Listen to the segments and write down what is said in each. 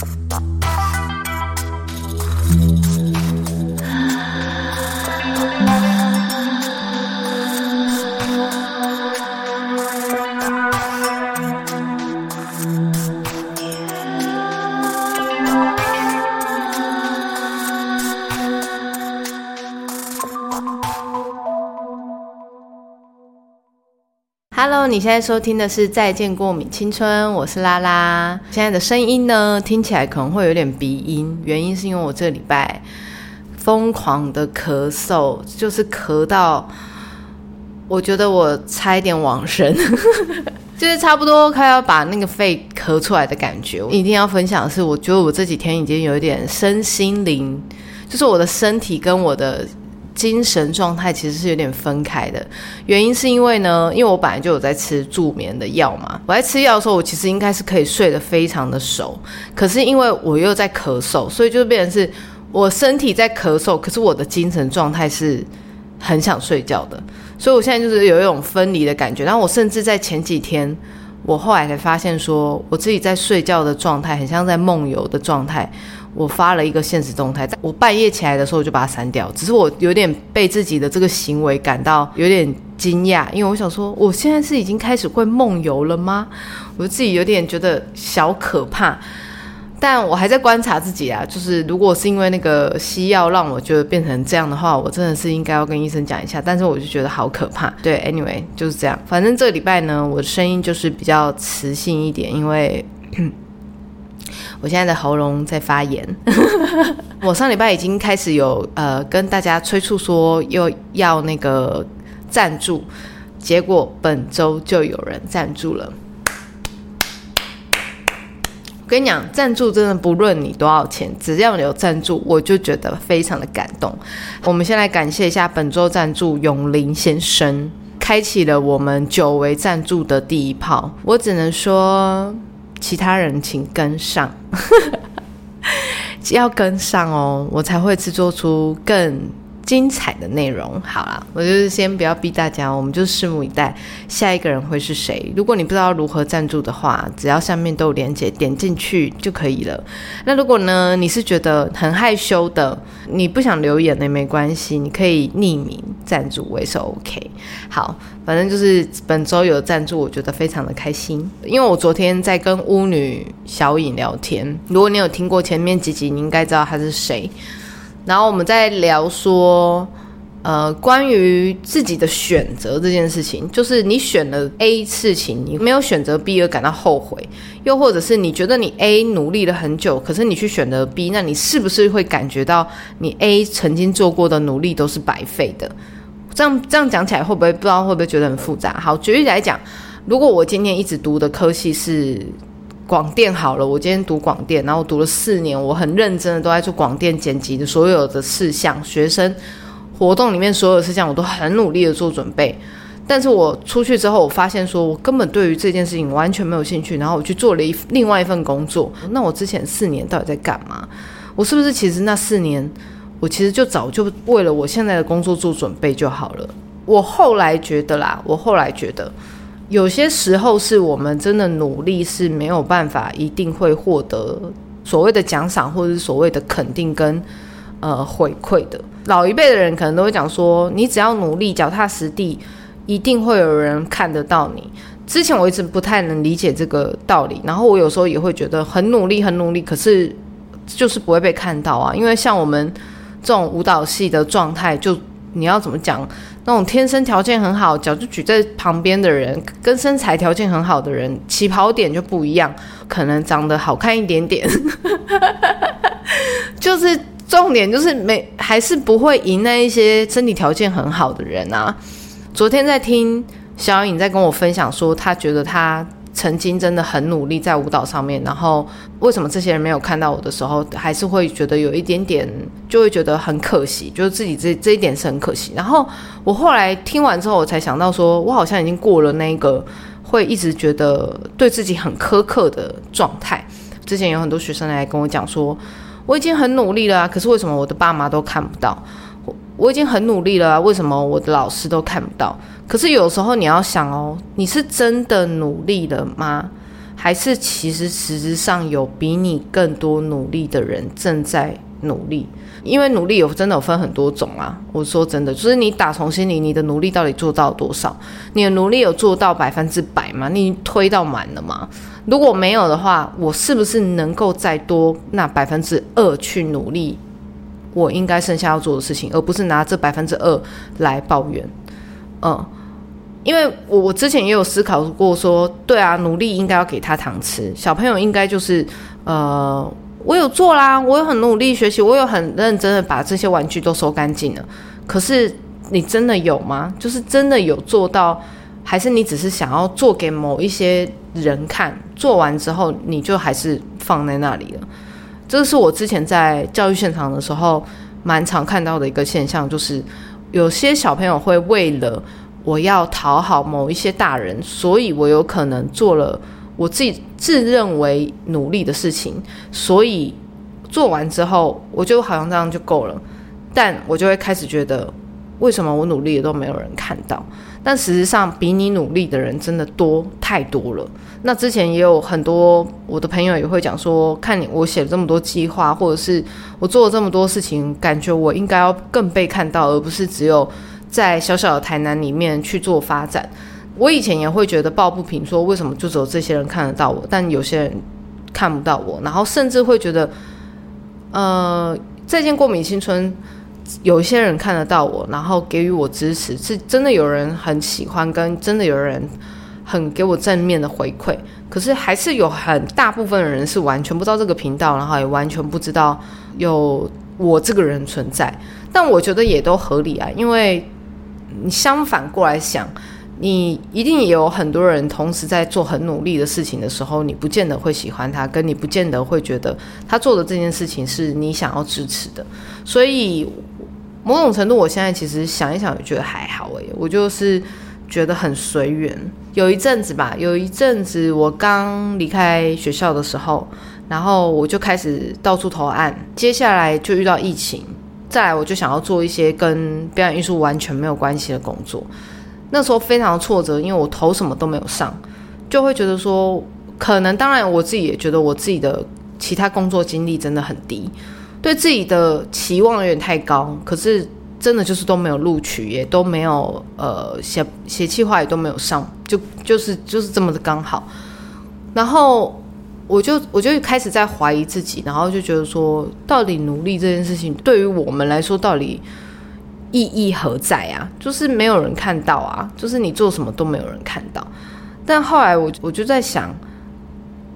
Bye. 你现在收听的是《再见过敏青春》，我是拉拉。现在的声音呢，听起来可能会有点鼻音，原因是因为我这礼拜疯狂的咳嗽，就是咳到我觉得我差一点往生，就是差不多快要把那个肺咳出来的感觉。我一定要分享的是，我觉得我这几天已经有一点身心灵，就是我的身体跟我的。精神状态其实是有点分开的，原因是因为呢，因为我本来就有在吃助眠的药嘛。我在吃药的时候，我其实应该是可以睡得非常的熟，可是因为我又在咳嗽，所以就变成是我身体在咳嗽，可是我的精神状态是很想睡觉的。所以我现在就是有一种分离的感觉。然后我甚至在前几天，我后来才发现说，我自己在睡觉的状态很像在梦游的状态。我发了一个现实动态，在我半夜起来的时候我就把它删掉。只是我有点被自己的这个行为感到有点惊讶，因为我想说，我现在是已经开始会梦游了吗？我自己有点觉得小可怕，但我还在观察自己啊。就是如果是因为那个西药让我觉得变成这样的话，我真的是应该要跟医生讲一下。但是我就觉得好可怕。对，anyway 就是这样。反正这个礼拜呢，我的声音就是比较磁性一点，因为。我现在的喉咙在发炎，我上礼拜已经开始有呃跟大家催促说又要那个赞助，结果本周就有人赞助了。我跟你讲，赞助真的不论你多少钱，只要你有赞助，我就觉得非常的感动。我们先来感谢一下本周赞助永林先生，开启了我们久违赞助的第一炮。我只能说。其他人请跟上，要跟上哦，我才会制作出更。精彩的内容，好了，我就是先不要逼大家，我们就拭目以待，下一个人会是谁？如果你不知道如何赞助的话，只要下面都有链接，点进去就可以了。那如果呢，你是觉得很害羞的，你不想留言的没关系，你可以匿名赞助，我也是 OK。好，反正就是本周有赞助，我觉得非常的开心，因为我昨天在跟巫女小颖聊天，如果你有听过前面几集，你应该知道她是谁。然后我们在聊说，呃，关于自己的选择这件事情，就是你选了 A 事情，你没有选择 B 而感到后悔，又或者是你觉得你 A 努力了很久，可是你去选择 B，那你是不是会感觉到你 A 曾经做过的努力都是白费的？这样这样讲起来会不会不知道会不会觉得很复杂？好，举例来讲，如果我今天一直读的科系是。广电好了，我今天读广电，然后读了四年，我很认真的都在做广电剪辑的所有的事项，学生活动里面所有的事项，我都很努力的做准备。但是我出去之后，我发现说我根本对于这件事情完全没有兴趣，然后我去做了一另外一份工作。那我之前四年到底在干嘛？我是不是其实那四年，我其实就早就为了我现在的工作做准备就好了？我后来觉得啦，我后来觉得。有些时候是我们真的努力是没有办法一定会获得所谓的奖赏或者是所谓的肯定跟呃回馈的。老一辈的人可能都会讲说，你只要努力脚踏实地，一定会有人看得到你。之前我一直不太能理解这个道理，然后我有时候也会觉得很努力很努力，可是就是不会被看到啊。因为像我们这种舞蹈系的状态，就你要怎么讲？那种天生条件很好，脚就举在旁边的人，跟身材条件很好的人，起跑点就不一样。可能长得好看一点点，就是重点就是没还是不会赢那一些身体条件很好的人啊。昨天在听小颖在跟我分享说，她觉得她。曾经真的很努力在舞蹈上面，然后为什么这些人没有看到我的时候，还是会觉得有一点点，就会觉得很可惜，就是自己这这一点是很可惜。然后我后来听完之后，我才想到说，我好像已经过了那个会一直觉得对自己很苛刻的状态。之前有很多学生来跟我讲说，我已经很努力了，可是为什么我的爸妈都看不到？我已经很努力了，为什么我的老师都看不到？可是有时候你要想哦，你是真的努力了吗？还是其实实质上有比你更多努力的人正在努力？因为努力有真的有分很多种啊。我说真的，就是你打从心里，你的努力到底做到多少？你的努力有做到百分之百吗？你推到满了吗？如果没有的话，我是不是能够再多那百分之二去努力？我应该剩下要做的事情，而不是拿这百分之二来抱怨。嗯。因为我我之前也有思考过，说对啊，努力应该要给他糖吃。小朋友应该就是，呃，我有做啦，我有很努力学习，我有很认真的把这些玩具都收干净了。可是你真的有吗？就是真的有做到，还是你只是想要做给某一些人看？做完之后你就还是放在那里了？这是我之前在教育现场的时候蛮常看到的一个现象，就是有些小朋友会为了。我要讨好某一些大人，所以我有可能做了我自己自认为努力的事情，所以做完之后，我就好像这样就够了。但我就会开始觉得，为什么我努力的都没有人看到？但事实上，比你努力的人真的多太多了。那之前也有很多我的朋友也会讲说，看你我写了这么多计划，或者是我做了这么多事情，感觉我应该要更被看到，而不是只有。在小小的台南里面去做发展，我以前也会觉得抱不平，说为什么就只有这些人看得到我，但有些人看不到我，然后甚至会觉得，呃，再见过敏青春，有一些人看得到我，然后给予我支持，是真的有人很喜欢，跟真的有人很给我正面的回馈，可是还是有很大部分的人是完全不知道这个频道，然后也完全不知道有我这个人存在，但我觉得也都合理啊，因为。你相反过来想，你一定也有很多人同时在做很努力的事情的时候，你不见得会喜欢他，跟你不见得会觉得他做的这件事情是你想要支持的。所以某种程度，我现在其实想一想，觉得还好诶，我就是觉得很随缘。有一阵子吧，有一阵子我刚离开学校的时候，然后我就开始到处投案，接下来就遇到疫情。再来，我就想要做一些跟表演艺术完全没有关系的工作。那时候非常挫折，因为我投什么都没有上，就会觉得说，可能当然我自己也觉得我自己的其他工作经历真的很低，对自己的期望有点太高。可是真的就是都没有录取，也都没有呃写写计划也都没有上，就就是就是这么的刚好。然后。我就我就开始在怀疑自己，然后就觉得说，到底努力这件事情对于我们来说，到底意义何在啊？就是没有人看到啊，就是你做什么都没有人看到。但后来我我就在想，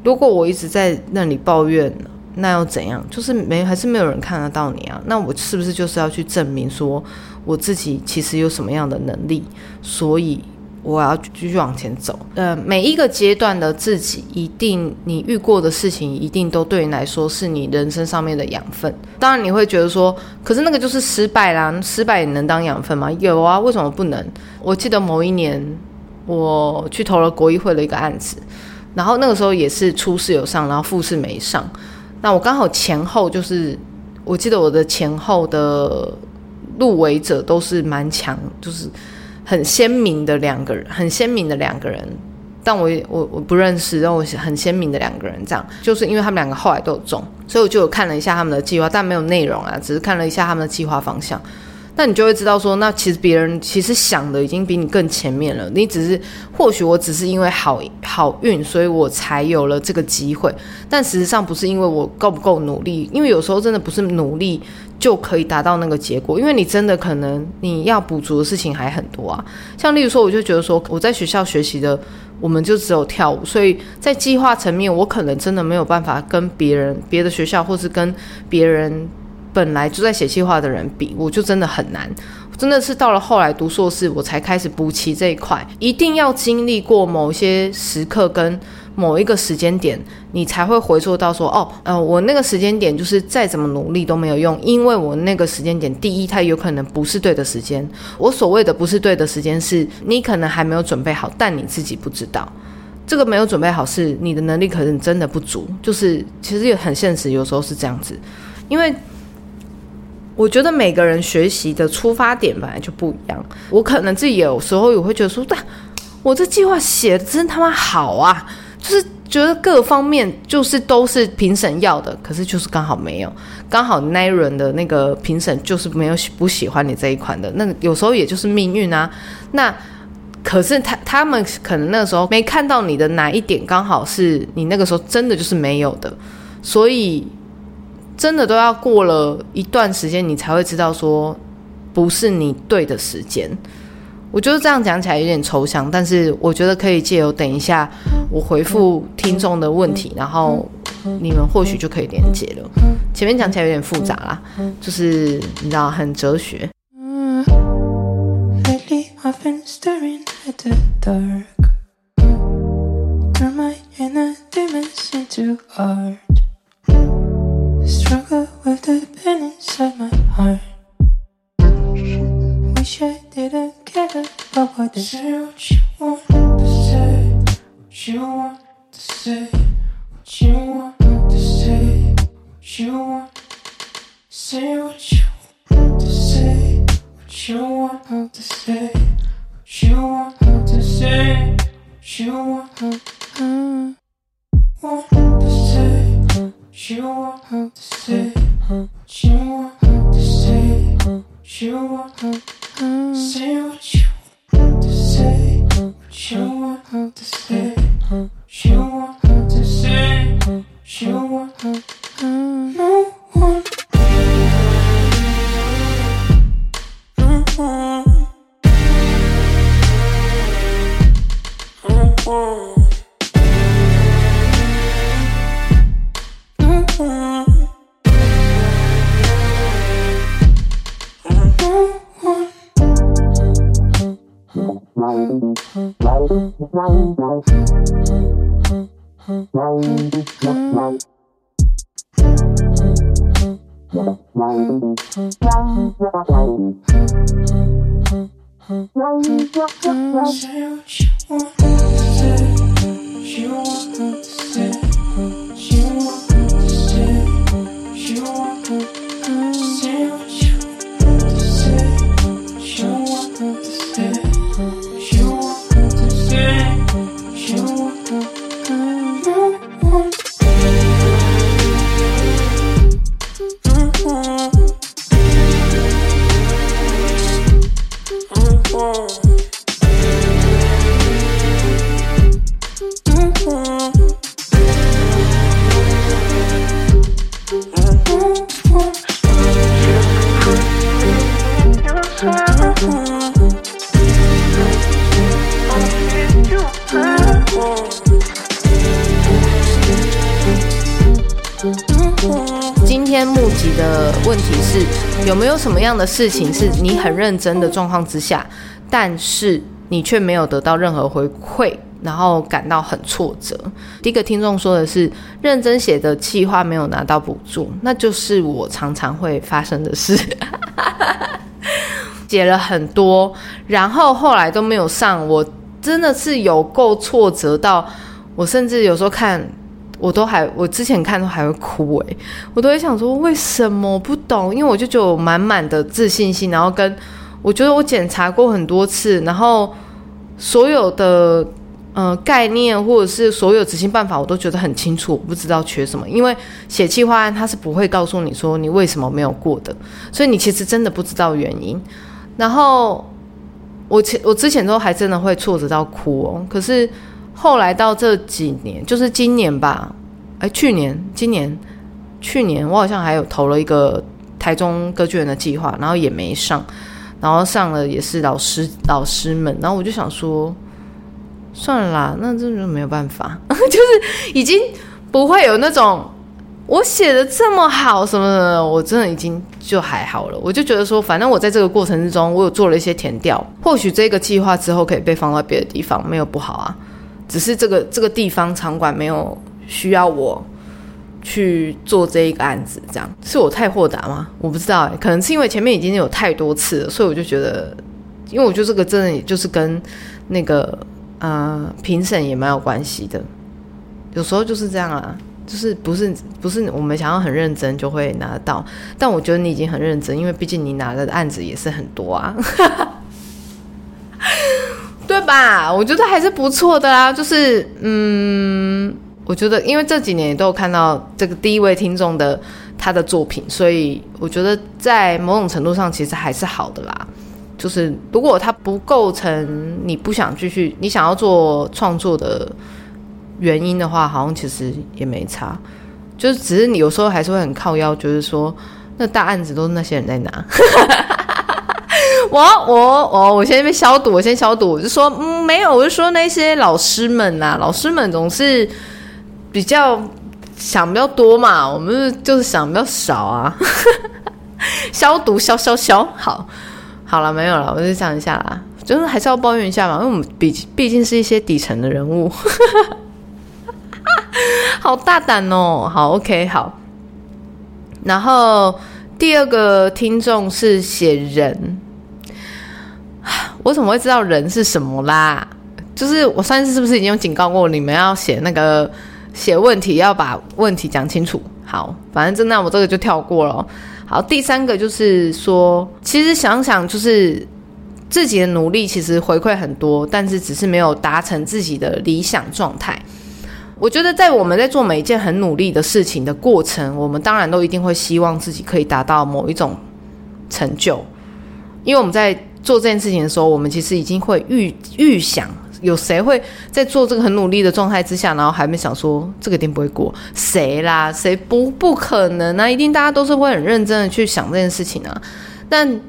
如果我一直在那里抱怨呢，那又怎样？就是没还是没有人看得到你啊？那我是不是就是要去证明说我自己其实有什么样的能力？所以。我要继续往前走。呃，每一个阶段的自己，一定你遇过的事情，一定都对你来说是你人生上面的养分。当然，你会觉得说，可是那个就是失败啦，失败也能当养分吗？有啊，为什么不能？我记得某一年，我去投了国议会的一个案子，然后那个时候也是初试有上，然后复试没上。那我刚好前后就是，我记得我的前后的入围者都是蛮强，就是。很鲜明的两个人，很鲜明的两个人，但我我我不认识，让我很鲜明的两个人，这样就是因为他们两个后来都有中，所以我就有看了一下他们的计划，但没有内容啊，只是看了一下他们的计划方向。那你就会知道说，那其实别人其实想的已经比你更前面了。你只是或许我只是因为好好运，所以我才有了这个机会。但事实上不是因为我够不够努力，因为有时候真的不是努力就可以达到那个结果。因为你真的可能你要补足的事情还很多啊。像例如说，我就觉得说我在学校学习的，我们就只有跳舞，所以在计划层面，我可能真的没有办法跟别人、别的学校或是跟别人。本来就在写计划的人比，我就真的很难，真的是到了后来读硕士，我才开始补齐这一块。一定要经历过某些时刻跟某一个时间点，你才会回溯到说，哦，呃，我那个时间点就是再怎么努力都没有用，因为我那个时间点，第一，它有可能不是对的时间。我所谓的不是对的时间，是你可能还没有准备好，但你自己不知道。这个没有准备好，是你的能力可能真的不足。就是其实也很现实，有时候是这样子，因为。我觉得每个人学习的出发点本来就不一样。我可能自己有时候也会觉得说，但我这计划写的真他妈好啊，就是觉得各方面就是都是评审要的，可是就是刚好没有，刚好那一轮的那个评审就是没有喜不喜欢你这一款的，那有时候也就是命运啊。那可是他他们可能那个时候没看到你的哪一点刚好是你那个时候真的就是没有的，所以真的都要过了一段时间，你才会知道说不是你对的时间。我觉得这样讲起来有点抽象，但是我觉得可以借由等一下我回复听众的问题，然后你们或许就可以连接了。前面讲起来有点复杂啦，就是你知道很哲学。Wish I didn't care about what Say. What you want to say? What you want to say? What you want to say? What you want Say? What you want to say? What you want to say? What you want to say? What you want Want to say she want her to say. She want her to say. She want her to say what you want to say. She want her to say. She don't 的事情是你很认真的状况之下，但是你却没有得到任何回馈，然后感到很挫折？第一个听众说的是认真写的计划没有拿到补助，那就是我常常会发生的事。写了很多，然后后来都没有上，我真的是有够挫折到，我甚至有时候看。我都还，我之前看都还会哭诶，我都会想说为什么不懂？因为我就觉得我满满的自信心，然后跟我觉得我检查过很多次，然后所有的呃概念或者是所有执行办法，我都觉得很清楚，我不知道缺什么。因为写计划案，他是不会告诉你说你为什么没有过的，所以你其实真的不知道原因。然后我前我之前都还真的会挫折到哭哦，可是。后来到这几年，就是今年吧，哎，去年、今年、去年，我好像还有投了一个台中歌剧院的计划，然后也没上，然后上了也是老师老师们，然后我就想说，算了啦，那这就没有办法，就是已经不会有那种我写的这么好什么的，我真的已经就还好了，我就觉得说，反正我在这个过程之中，我有做了一些填调，或许这个计划之后可以被放到别的地方，没有不好啊。只是这个这个地方场馆没有需要我去做这一个案子，这样是我太豁达吗？我不知道，可能是因为前面已经有太多次了，所以我就觉得，因为我觉得这个真的就是跟那个呃评审也蛮有关系的，有时候就是这样啊，就是不是不是我们想要很认真就会拿得到，但我觉得你已经很认真，因为毕竟你拿的案子也是很多啊。对吧？我觉得还是不错的啦。就是，嗯，我觉得，因为这几年也都有看到这个第一位听众的他的作品，所以我觉得在某种程度上其实还是好的啦。就是如果他不构成你不想继续、你想要做创作的原因的话，好像其实也没差。就是只是你有时候还是会很靠腰，就是说那大案子都是那些人在拿。我我我我先被消毒，我先消毒。我就说嗯没有，我就说那些老师们呐，老师们总是。比较想比较多嘛，我们就是想比较少啊。消毒消消消，好，好了没有了，我就讲一下啦，就是还是要抱怨一下嘛，因为我们毕毕竟是一些底层的人物，好大胆哦。好，OK，好。然后第二个听众是写人，我怎么会知道人是什么啦？就是我上次是不是已经有警告过你们要写那个？写问题要把问题讲清楚。好，反正那我这个就跳过了。好，第三个就是说，其实想想就是自己的努力其实回馈很多，但是只是没有达成自己的理想状态。我觉得在我们在做每一件很努力的事情的过程，我们当然都一定会希望自己可以达到某一种成就，因为我们在做这件事情的时候，我们其实已经会预预想。有谁会在做这个很努力的状态之下，然后还没想说这个一定不会过？谁啦？谁不不可能啊？一定大家都是会很认真的去想这件事情啊。但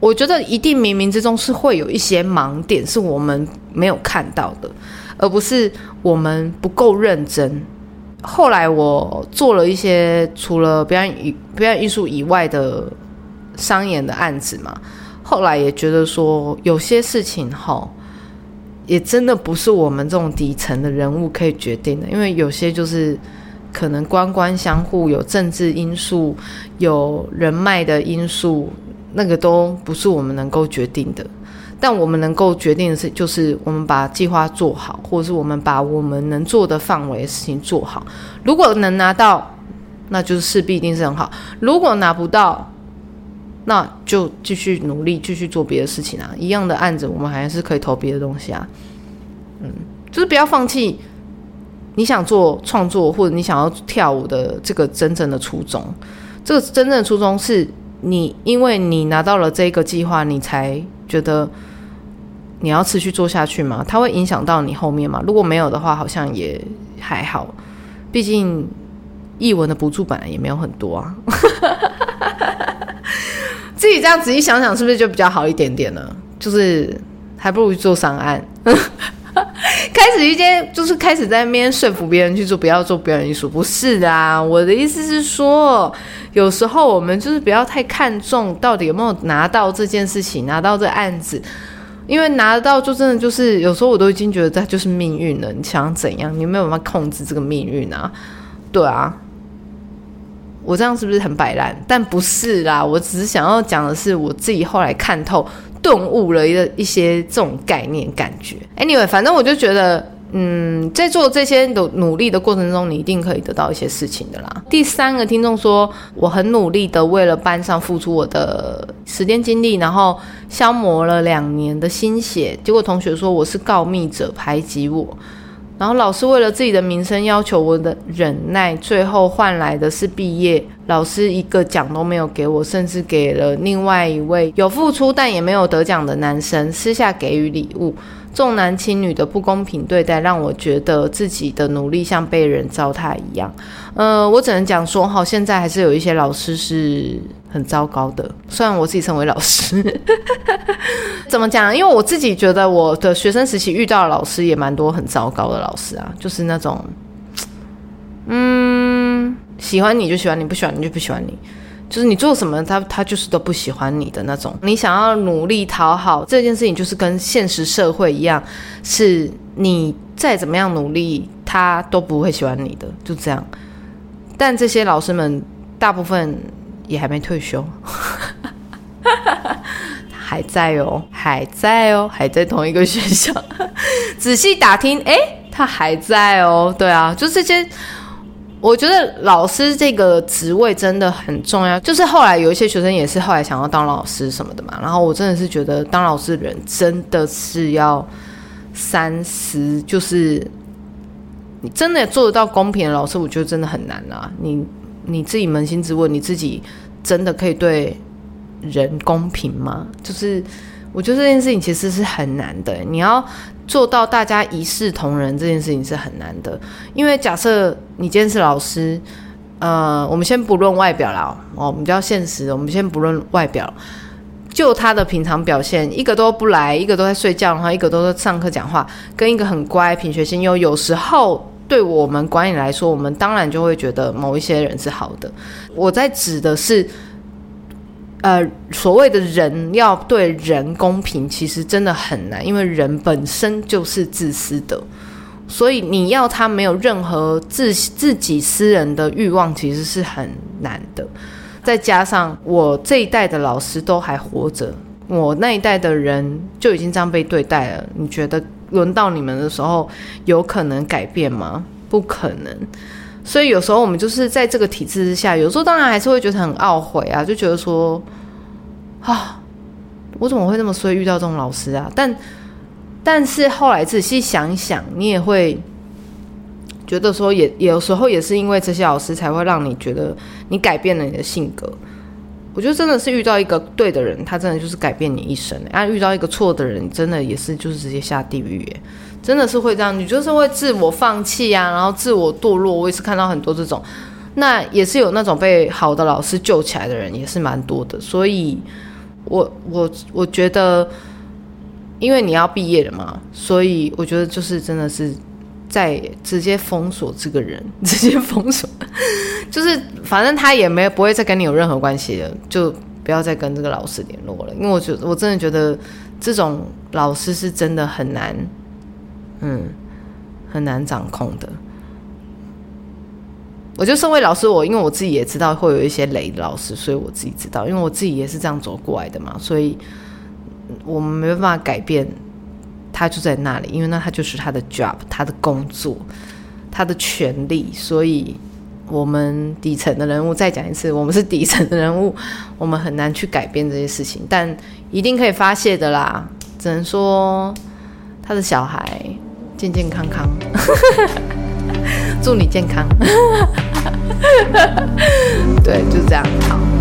我觉得一定冥冥之中是会有一些盲点是我们没有看到的，而不是我们不够认真。后来我做了一些除了表演艺表演艺术以外的商演的案子嘛，后来也觉得说有些事情哈。也真的不是我们这种底层的人物可以决定的，因为有些就是可能官官相护，有政治因素，有人脉的因素，那个都不是我们能够决定的。但我们能够决定的是，就是我们把计划做好，或者是我们把我们能做的范围的事情做好。如果能拿到，那就是势必一定是很好；如果拿不到，那就继续努力，继续做别的事情啊！一样的案子，我们还是可以投别的东西啊。嗯，就是不要放弃你想做创作或者你想要跳舞的这个真正的初衷。这个真正的初衷是你，因为你拿到了这个计划，你才觉得你要持续做下去吗？它会影响到你后面吗？如果没有的话，好像也还好。毕竟译文的补助本来也没有很多啊。自己这样仔细想想，是不是就比较好一点点呢？就是还不如去做商案，开始一件就是开始在那边说服别人去做，不要做表演艺术。不是的，我的意思是说，有时候我们就是不要太看重到底有没有拿到这件事情，拿到这案子，因为拿得到就真的就是有时候我都已经觉得这就是命运了。你想怎样，你没有办法控制这个命运啊？对啊。我这样是不是很摆烂？但不是啦，我只是想要讲的是我自己后来看透、顿悟了一个一些这种概念感觉。Anyway，反正我就觉得，嗯，在做这些的努力的过程中，你一定可以得到一些事情的啦。第三个听众说，我很努力的为了班上付出我的时间精力，然后消磨了两年的心血，结果同学说我是告密者，排挤我。然后老师为了自己的名声要求我的忍耐，最后换来的是毕业。老师一个奖都没有给我，甚至给了另外一位有付出但也没有得奖的男生私下给予礼物。重男轻女的不公平对待，让我觉得自己的努力像被人糟蹋一样。呃，我只能讲说，哈，现在还是有一些老师是很糟糕的。虽然我自己成为老师，怎么讲？因为我自己觉得我的学生时期遇到的老师也蛮多很糟糕的老师啊，就是那种，嗯，喜欢你就喜欢你，不喜欢你就不喜欢你。就是你做什么，他他就是都不喜欢你的那种。你想要努力讨好这件事情，就是跟现实社会一样，是你再怎么样努力，他都不会喜欢你的，就这样。但这些老师们大部分也还没退休，还在哦，还在哦，还在同一个学校。仔细打听，哎，他还在哦。对啊，就这些。我觉得老师这个职位真的很重要，就是后来有一些学生也是后来想要当老师什么的嘛。然后我真的是觉得当老师的人真的是要三思，就是你真的做得到公平的老师，我觉得真的很难啊。你你自己扪心自问，你自己真的可以对人公平吗？就是我觉得这件事情其实是很难的。你要做到大家一视同仁，这件事情是很难的。因为假设你今天是老师，呃，我们先不论外表啦，哦，我们比较现实，我们先不论外表。就他的平常表现，一个都不来，一个都在睡觉，然后一个都在上课讲话，跟一个很乖、品学兼优。有时候对我们管理来说，我们当然就会觉得某一些人是好的。我在指的是，呃，所谓的人要对人公平，其实真的很难，因为人本身就是自私的，所以你要他没有任何自自己私人的欲望，其实是很难的。再加上我这一代的老师都还活着，我那一代的人就已经这样被对待了。你觉得轮到你们的时候，有可能改变吗？不可能。所以有时候我们就是在这个体制之下，有时候当然还是会觉得很懊悔啊，就觉得说啊，我怎么会那么衰遇到这种老师啊？但但是后来仔细想一想，你也会。觉得说也有时候也是因为这些老师才会让你觉得你改变了你的性格。我觉得真的是遇到一个对的人，他真的就是改变你一生。啊，遇到一个错的人，真的也是就是直接下地狱。真的是会这样，你就是会自我放弃啊，然后自我堕落。我也是看到很多这种，那也是有那种被好的老师救起来的人，也是蛮多的。所以，我我我觉得，因为你要毕业了嘛，所以我觉得就是真的是。再直接封锁这个人，直接封锁，就是反正他也没不会再跟你有任何关系了，就不要再跟这个老师联络了。因为我觉得我真的觉得这种老师是真的很难，嗯，很难掌控的。我就身为老师，我因为我自己也知道会有一些雷老师，所以我自己知道，因为我自己也是这样走过来的嘛，所以我们没办法改变。他就在那里，因为那他就是他的 job，他的工作，他的权利。所以，我们底层的人物再讲一次，我们是底层的人物，我们很难去改变这些事情，但一定可以发泄的啦。只能说，他的小孩健健康康，祝你健康。对，就是这样，好。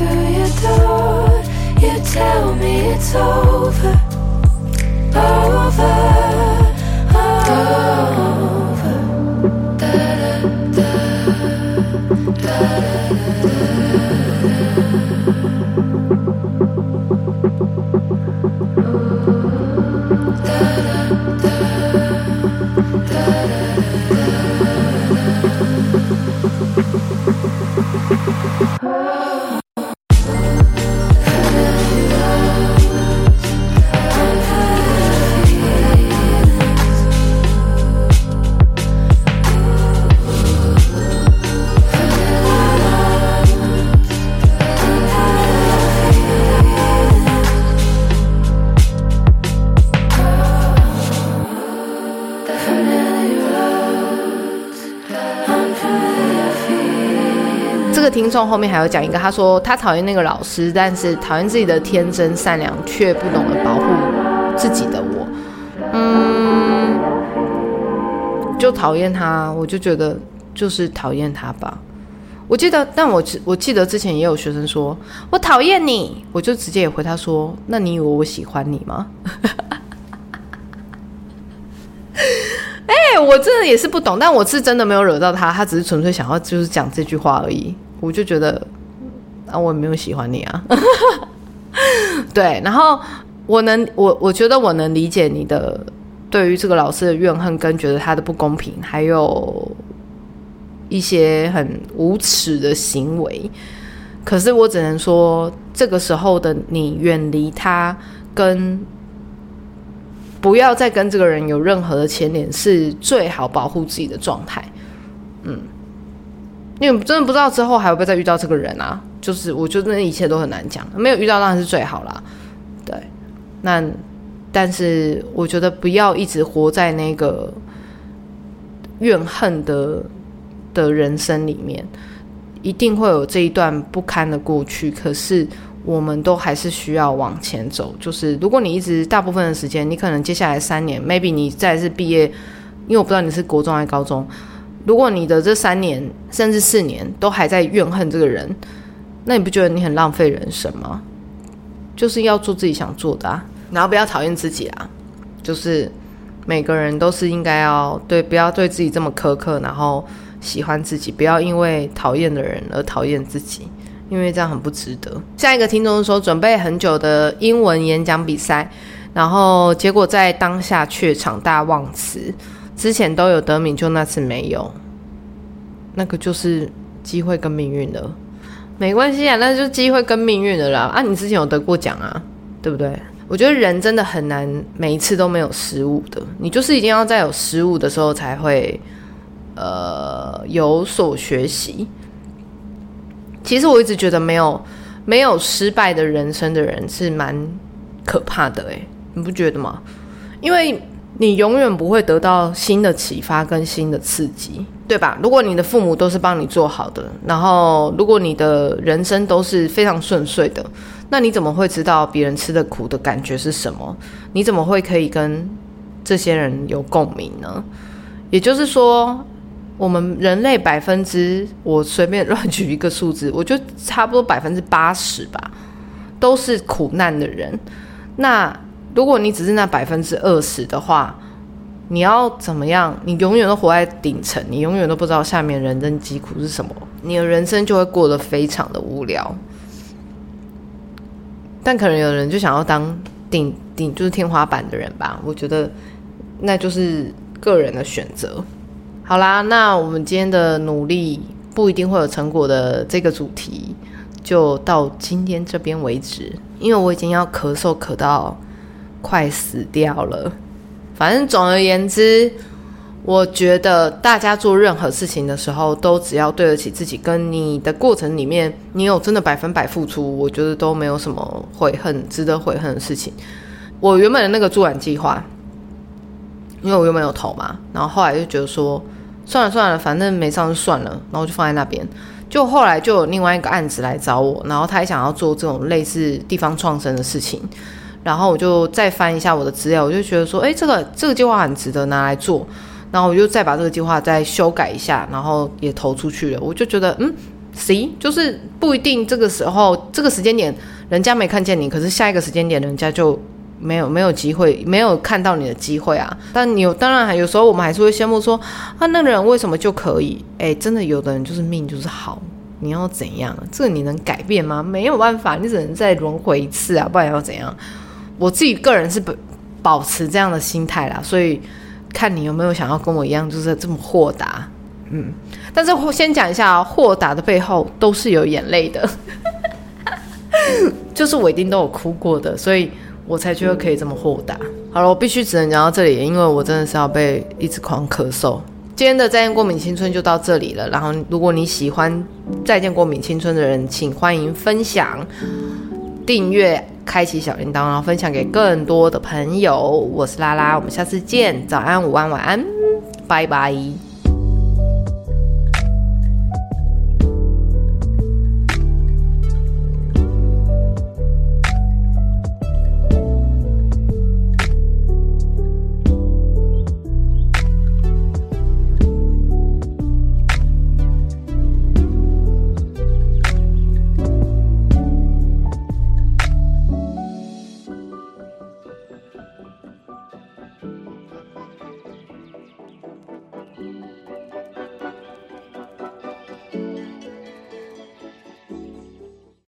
through your door. You tell me it's over, over. 听众后面还有讲一个，他说他讨厌那个老师，但是讨厌自己的天真善良却不懂得保护自己的我。嗯，就讨厌他，我就觉得就是讨厌他吧。我记得，但我我记得之前也有学生说我讨厌你，我就直接也回他说，那你以为我喜欢你吗？哎，我真的也是不懂，但我是真的没有惹到他，他只是纯粹想要就是讲这句话而已。我就觉得啊，我没有喜欢你啊。对，然后我能，我我觉得我能理解你的对于这个老师的怨恨，跟觉得他的不公平，还有一些很无耻的行为。可是我只能说，这个时候的你远离他跟。不要再跟这个人有任何的牵连，是最好保护自己的状态。嗯，因为真的不知道之后还会不会再遇到这个人啊。就是我觉得那一切都很难讲，没有遇到当然是最好啦。对，那但是我觉得不要一直活在那个怨恨的的人生里面，一定会有这一段不堪的过去。可是。我们都还是需要往前走。就是如果你一直大部分的时间，你可能接下来三年，maybe 你再次毕业，因为我不知道你是国中还是高中。如果你的这三年甚至四年都还在怨恨这个人，那你不觉得你很浪费人生吗？就是要做自己想做的啊，然后不要讨厌自己啊。就是每个人都是应该要对，不要对自己这么苛刻，然后喜欢自己，不要因为讨厌的人而讨厌自己。因为这样很不值得。下一个听众说，准备很久的英文演讲比赛，然后结果在当下却场大忘词。之前都有得名，就那次没有。那个就是机会跟命运了，没关系啊，那就机会跟命运的啦。啊，你之前有得过奖啊，对不对？我觉得人真的很难每一次都没有失误的，你就是一定要在有失误的时候才会呃有所学习。其实我一直觉得没有没有失败的人生的人是蛮可怕的诶，你不觉得吗？因为你永远不会得到新的启发跟新的刺激，对吧？如果你的父母都是帮你做好的，然后如果你的人生都是非常顺遂的，那你怎么会知道别人吃的苦的感觉是什么？你怎么会可以跟这些人有共鸣呢？也就是说。我们人类百分之，我随便乱举一个数字，我就差不多百分之八十吧，都是苦难的人。那如果你只是那百分之二十的话，你要怎么样？你永远都活在顶层，你永远都不知道下面人生疾苦是什么，你的人生就会过得非常的无聊。但可能有人就想要当顶顶就是天花板的人吧，我觉得那就是个人的选择。好啦，那我们今天的努力不一定会有成果的这个主题，就到今天这边为止。因为我已经要咳嗽咳到快死掉了。反正总而言之，我觉得大家做任何事情的时候，都只要对得起自己，跟你的过程里面，你有真的百分百付出，我觉得都没有什么悔恨、值得悔恨的事情。我原本的那个助染计划，因为我原本有投嘛，然后后来就觉得说。算了算了，反正没上就算了，然后就放在那边。就后来就有另外一个案子来找我，然后他也想要做这种类似地方创生的事情。然后我就再翻一下我的资料，我就觉得说，哎，这个这个计划很值得拿来做。然后我就再把这个计划再修改一下，然后也投出去了。我就觉得，嗯，行，就是不一定这个时候这个时间点人家没看见你，可是下一个时间点人家就。没有没有机会，没有看到你的机会啊！但你有，当然还有时候我们还是会羡慕说，啊，那个人为什么就可以？哎，真的有的人就是命就是好，你要怎样？这个你能改变吗？没有办法，你只能再轮回一次啊，不然要怎样？我自己个人是保保持这样的心态啦，所以看你有没有想要跟我一样，就是这么豁达。嗯，但是先讲一下，豁达的背后都是有眼泪的，就是我一定都有哭过的，所以。我才觉得可以这么豁达。好了，我必须只能讲到这里，因为我真的是要被一直狂咳嗽。今天的再见过敏青春就到这里了。然后，如果你喜欢再见过敏青春的人，请欢迎分享、订阅、开启小铃铛，然后分享给更多的朋友。我是拉拉，我们下次见。早安、午安、晚安，拜拜。